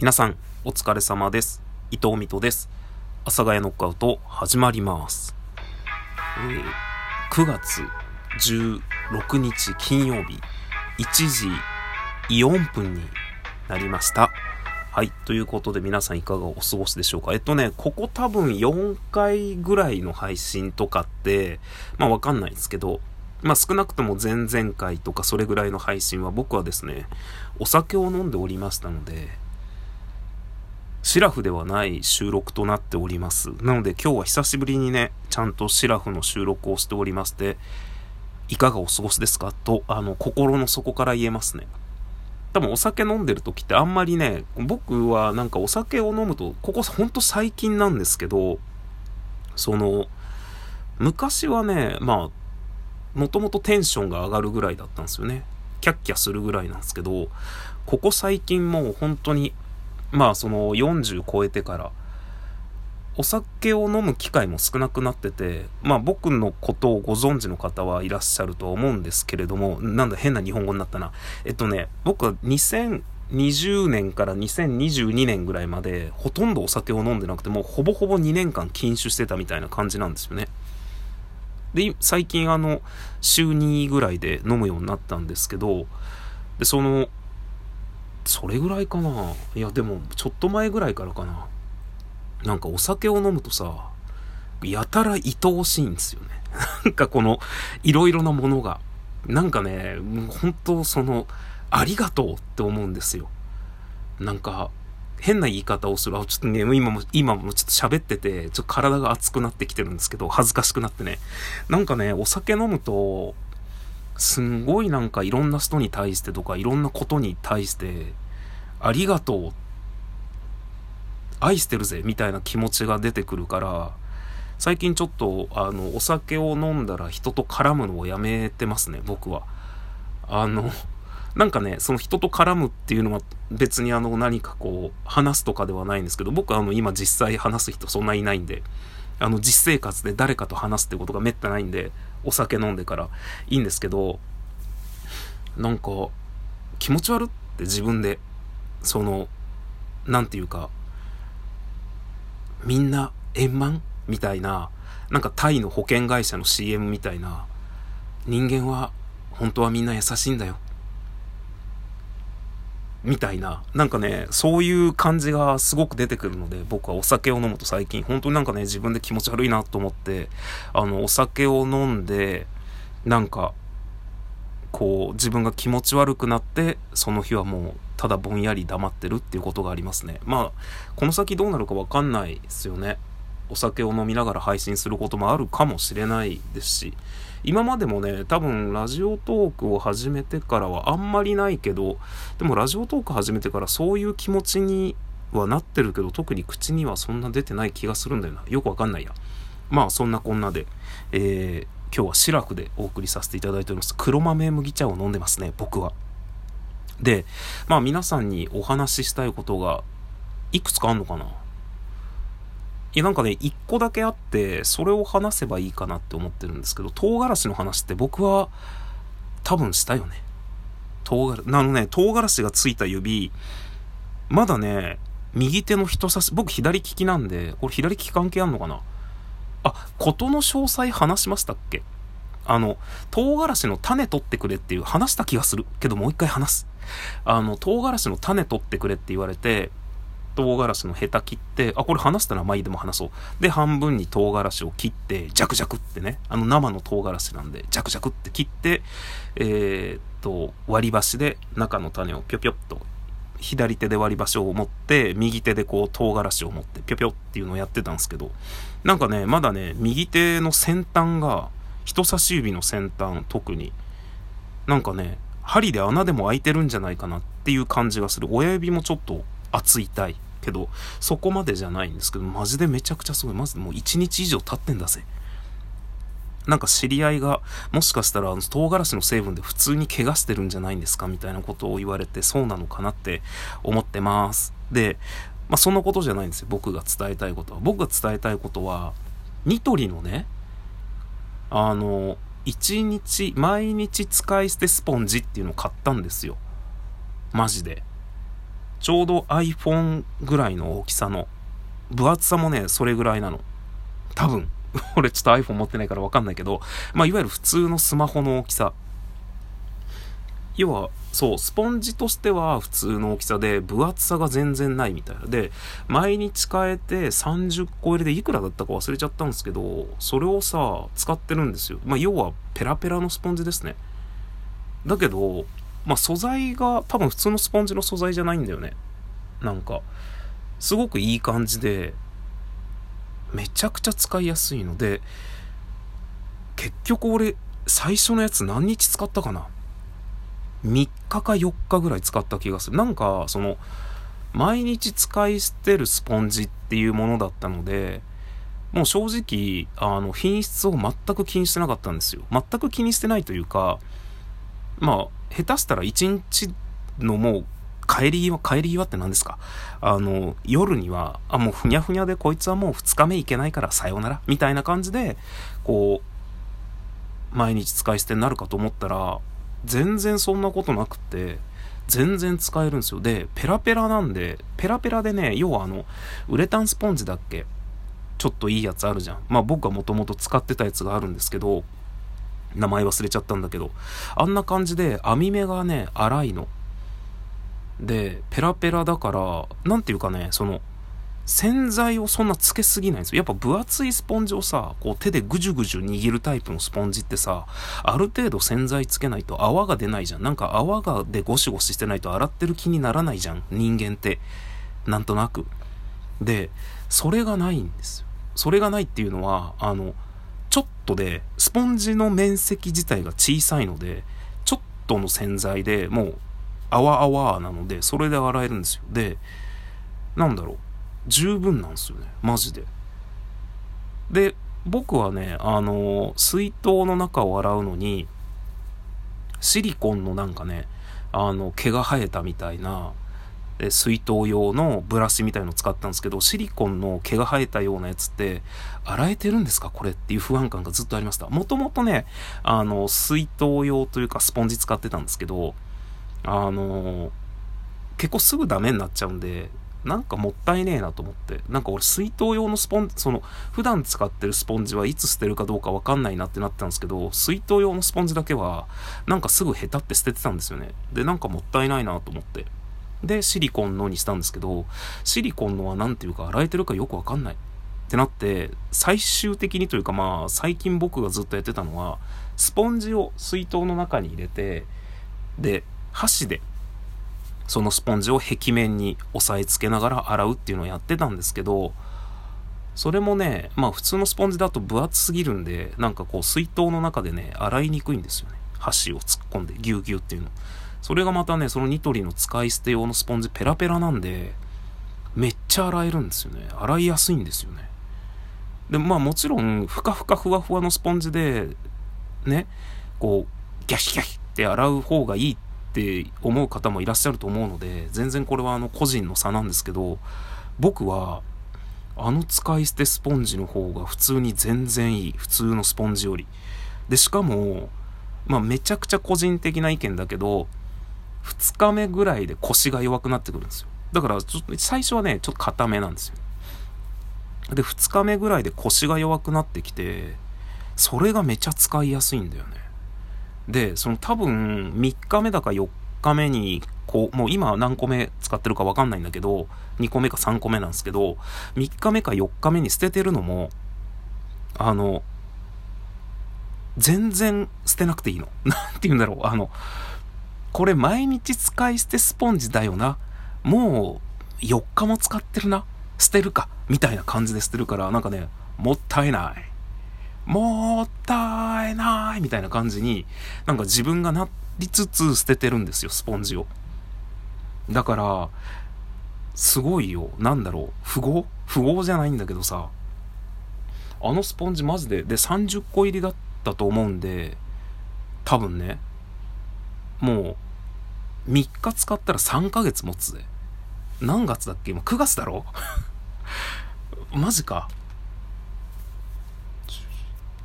皆さん、お疲れ様です。伊藤美斗です。阿佐ヶ谷ノックアウト、始まります。えー9月16日金曜日、1時4分になりました。はい。ということで皆さんいかがお過ごしでしょうかえっとね、ここ多分4回ぐらいの配信とかって、まあわかんないですけど、まあ少なくとも前々回とかそれぐらいの配信は僕はですね、お酒を飲んでおりましたので、シラフではない収録となっております。なので今日は久しぶりにね、ちゃんとシラフの収録をしておりまして、いかがお過ごしですか？と、あの、心の底から言えますね。多分お酒飲んでる時ってあんまりね、僕はなんかお酒を飲むと、ここほんと最近なんですけど、その、昔はね、まあ、もともとテンションが上がるぐらいだったんですよね。キャッキャするぐらいなんですけど、ここ最近もう本当に、まあその40超えてから、お酒を飲む機会も少なくなってて、まあ僕のことをご存知の方はいらっしゃるとは思うんですけれども、なんだ変な日本語になったな。えっとね、僕は2020年から2022年ぐらいまでほとんどお酒を飲んでなくて、もうほぼほぼ2年間禁酒してたみたいな感じなんですよね。で、最近あの、週2ぐらいで飲むようになったんですけど、で、その、それぐらいかないや、でも、ちょっと前ぐらいからかな。なんかお酒を飲むとさ、やたら愛おしいんですよね。なんかこの、いろいろなものが。なんかね、本当その、ありがとうって思うんですよ。なんか、変な言い方をする。あ、ちょっとね、今も、今もちょっと喋ってて、ちょっと体が熱くなってきてるんですけど、恥ずかしくなってね。なんかね、お酒飲むと、すんごいなんかいろんな人に対してとか、いろんなことに対して、ありがとう、愛してるぜ、みたいな気持ちが出てくるから、最近ちょっと、あの、お酒を飲んだら人と絡むのをやめてますね、僕は。あの、なんかね、その人と絡むっていうのは別にあの何かこう話すとかではないんですけど、僕はあの今実際話す人そんないないんで、あの実生活で誰かと話すってことがめったないんで、お酒飲んでからいいんですけど、なんか気持ち悪って自分で、その、何て言うか、みんな円満みたいな、なんかタイの保険会社の CM みたいな、人間は本当はみんな優しいんだよ。みたいな、なんかね、そういう感じがすごく出てくるので、僕はお酒を飲むと最近、本当になんかね、自分で気持ち悪いなと思って、あの、お酒を飲んで、なんか、こう、自分が気持ち悪くなって、その日はもう、ただぼんやり黙ってるっていうことがありますね。まあ、この先どうなるかわかんないですよね。お酒を飲みながら配信することもあるかもしれないですし、今までもね、多分ラジオトークを始めてからはあんまりないけど、でもラジオトーク始めてからそういう気持ちにはなってるけど、特に口にはそんな出てない気がするんだよな。よくわかんないや。まあそんなこんなで、えー、今日はシラフでお送りさせていただいております。黒豆麦茶を飲んでますね、僕は。で、まあ皆さんにお話ししたいことがいくつかあんのかないやなんかね、一個だけあって、それを話せばいいかなって思ってるんですけど、唐辛子の話って僕は多分したよね。唐辛子、あのね、唐辛子がついた指、まだね、右手の人差し、僕左利きなんで、これ左利き関係あんのかな？あ、ことの詳細話しましたっけ？あの、唐辛子の種取ってくれっていう話した気がする。けどもう一回話す。あの、唐辛子の種取ってくれって言われて、唐辛子のヘタ切って、あ、これ話したらまあいいでも話そう。で、半分に唐辛子を切って、ジャクジャクってね、あの生の唐辛子なんで、ジャクジャクって切って、えーっと、割り箸で中の種をぴょぴょっと、左手で割り箸を持って、右手でこう唐辛子を持って、ぴょぴょっていうのをやってたんですけど、なんかね、まだね、右手の先端が、人差し指の先端特に、なんかね、針で穴でも開いてるんじゃないかなっていう感じがする。親指もちょっと熱いたい。けど、そこまでじゃないんですけど、マジでめちゃくちゃすごい。まずもう1日以上経ってんだぜ。なんか知り合いが、もしかしたらあの唐辛子の成分で普通に怪我してるんじゃないんですか？みたいなことを言われて、そうなのかなって思ってます。で、まあそんなことじゃないんですよ。僕が伝えたいことは。僕が伝えたいことは、ニトリのね、あの、1日、毎日使い捨てスポンジっていうのを買ったんですよ。マジで。ちょうど iPhone ぐらいの大きさの、分厚さもね、それぐらいなの。多分。俺ちょっと iPhone 持ってないからわかんないけど、まあ、いわゆる普通のスマホの大きさ。要は、そう、スポンジとしては普通の大きさで、分厚さが全然ないみたいな。で、毎日変えて30個入れでいくらだったか忘れちゃったんですけど、それをさ、使ってるんですよ。まあ、要は、ペラペラのスポンジですね。だけど、まあ、素材が多分普通のスポンジの素材じゃないんだよね。なんか、すごくいい感じで、めちゃくちゃ使いやすいので、結局俺、最初のやつ何日使ったかな？3日か4日ぐらい使った気がする。なんか、その、毎日使い捨てるスポンジっていうものだったので、もう正直、あの、品質を全く気にしてなかったんですよ。全く気にしてないというか、まあ、下手したら1日のもう、帰り際、帰り際って何ですか？あの、夜には、あ、もうふにゃふにゃでこいつはもう2日目行けないからさようなら、みたいな感じで、こう、毎日使い捨てになるかと思ったら、全然そんなことなくって、全然使えるんですよ。で、ペラペラなんで、ペラペラでね、要はあの、ウレタンスポンジだっけ？ちょっといいやつあるじゃん。まあ僕がもともと使ってたやつがあるんですけど、名前忘れちゃったんだけど、あんな感じで網目がね、粗いの。で、ペラペラだから、なんていうかね、その、洗剤をそんなつけすぎないんですよ。やっぱ分厚いスポンジをさ、こう手でぐじゅぐじゅ握るタイプのスポンジってさ、ある程度洗剤つけないと泡が出ないじゃん。なんか泡がでゴシゴシしてないと洗ってる気にならないじゃん。人間って。なんとなく。で、それがないんですよ。それがないっていうのは、あの、ちょっとで、スポンジの面積自体が小さいので、ちょっとの洗剤でもう、あわあわなので、それで洗えるんですよ。で、なんだろう。十分なんですよね。マジで。で、僕はね、あの、水筒の中を洗うのに、シリコンのなんかね、あの、毛が生えたみたいな、え水筒用のブラシみたいのを使ったんですけど、シリコンの毛が生えたようなやつって、洗えてるんですか？これっていう不安感がずっとありました。もともとね、あの、水筒用というかスポンジ使ってたんですけど、あの、結構すぐダメになっちゃうんで、なんかもったいねえなと思って。なんか俺水筒用のスポンジ、その、普段使ってるスポンジはいつ捨てるかどうかわかんないなってなってたんですけど、水筒用のスポンジだけは、なんかすぐ下手って捨ててたんですよね。で、なんかもったいないなと思って。で、シリコンのにしたんですけど、シリコンのは何ていうか洗えてるかよくわかんない。ってなって、最終的にというかまあ、最近僕がずっとやってたのは、スポンジを水筒の中に入れて、で、箸でそのスポンジを壁面に押さえつけながら洗うっていうのをやってたんですけど、それもね、まあ普通のスポンジだと分厚すぎるんで、なんかこう水筒の中でね、洗いにくいんですよね。箸を突っ込んでギューギューっていうの。それがまたね、そのニトリの使い捨て用のスポンジペラペラなんで、めっちゃ洗えるんですよね。洗いやすいんですよね。で、まあもちろん、ふかふかふわふわのスポンジで、ね、こう、ギャシギャシって洗う方がいいってって思う方もいらっしゃると思うので、全然これはあの個人の差なんですけど、僕は、あの使い捨てスポンジの方が普通に全然いい。普通のスポンジより。で、しかも、まあめちゃくちゃ個人的な意見だけど、2日目ぐらいで腰が弱くなってくるんですよ。だからちょっと最初はね、ちょっと硬めなんですよ。で、2日目ぐらいで腰が弱くなってきて、それがめちゃ使いやすいんだよね。で、その多分3日目だか4日目に、こう、もう今何個目使ってるかわかんないんだけど、2個目か3個目なんですけど、3日目か4日目に捨ててるのも、あの、全然捨てなくていいの。なんて言うんだろう。あの、これ毎日使い捨てスポンジだよな。もう4日も使ってるな。捨てるか。みたいな感じで捨てるから、なんかね、もったいない。もったいないみたいな感じに、なんか自分がなりつつ捨ててるんですよ、スポンジを。だから、すごいよ。なんだろう。符号符号じゃないんだけどさ、あのスポンジマジで、で、30個入りだったと思うんで、多分ね、もう、3日使ったら3ヶ月持つぜ。何月だっけ？今9月だろ？マジか。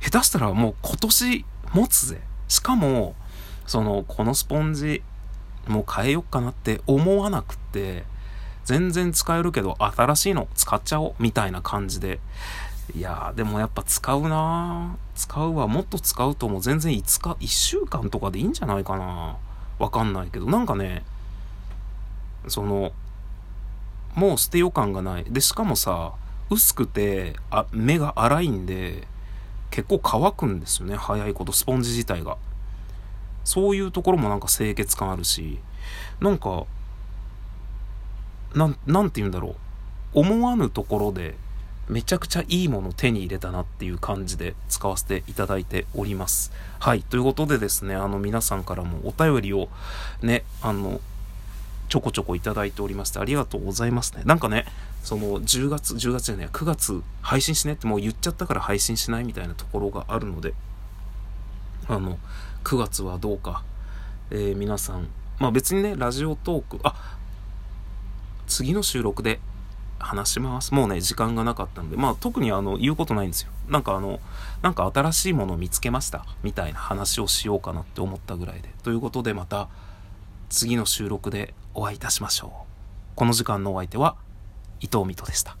下手したらもう今年持つぜ。しかも、その、このスポンジ、もう変えよっかなって思わなくって、全然使えるけど新しいの使っちゃおうみたいな感じでいやーでもやっぱ使うな使うわもっと使うともう全然5日1週間とかでいいんじゃないかな。わかんないけど。なんかねそのもう捨てよ感がない。でしかもさ薄くてあ目が粗いんで結構乾くんですよね。早いことスポンジ自体が。そういうところもなんか清潔感あるし。なんかなんなんて言うんだろう。思わぬところでめちゃくちゃいいもの手に入れたなっていう感じで使わせていただいております。はい。ということでですね、あの皆さんからもお便りをね、あの、ちょこちょこいただいておりましてありがとうございますね。なんかね、その10月、10月じゃね9月配信しねってもう言っちゃったから配信しないみたいなところがあるので、あの、9月はどうか、えー、皆さん、まあ別にね、ラジオトーク、あ、次の収録で話します。もうね、時間がなかったんで、まあ特にあの、言うことないんですよ。なんかあの、なんか新しいものを見つけました。みたいな話をしようかなって思ったぐらいで。ということでまた、次の収録でお会いいたしましょう。この時間のお相手は伊藤美斗でした。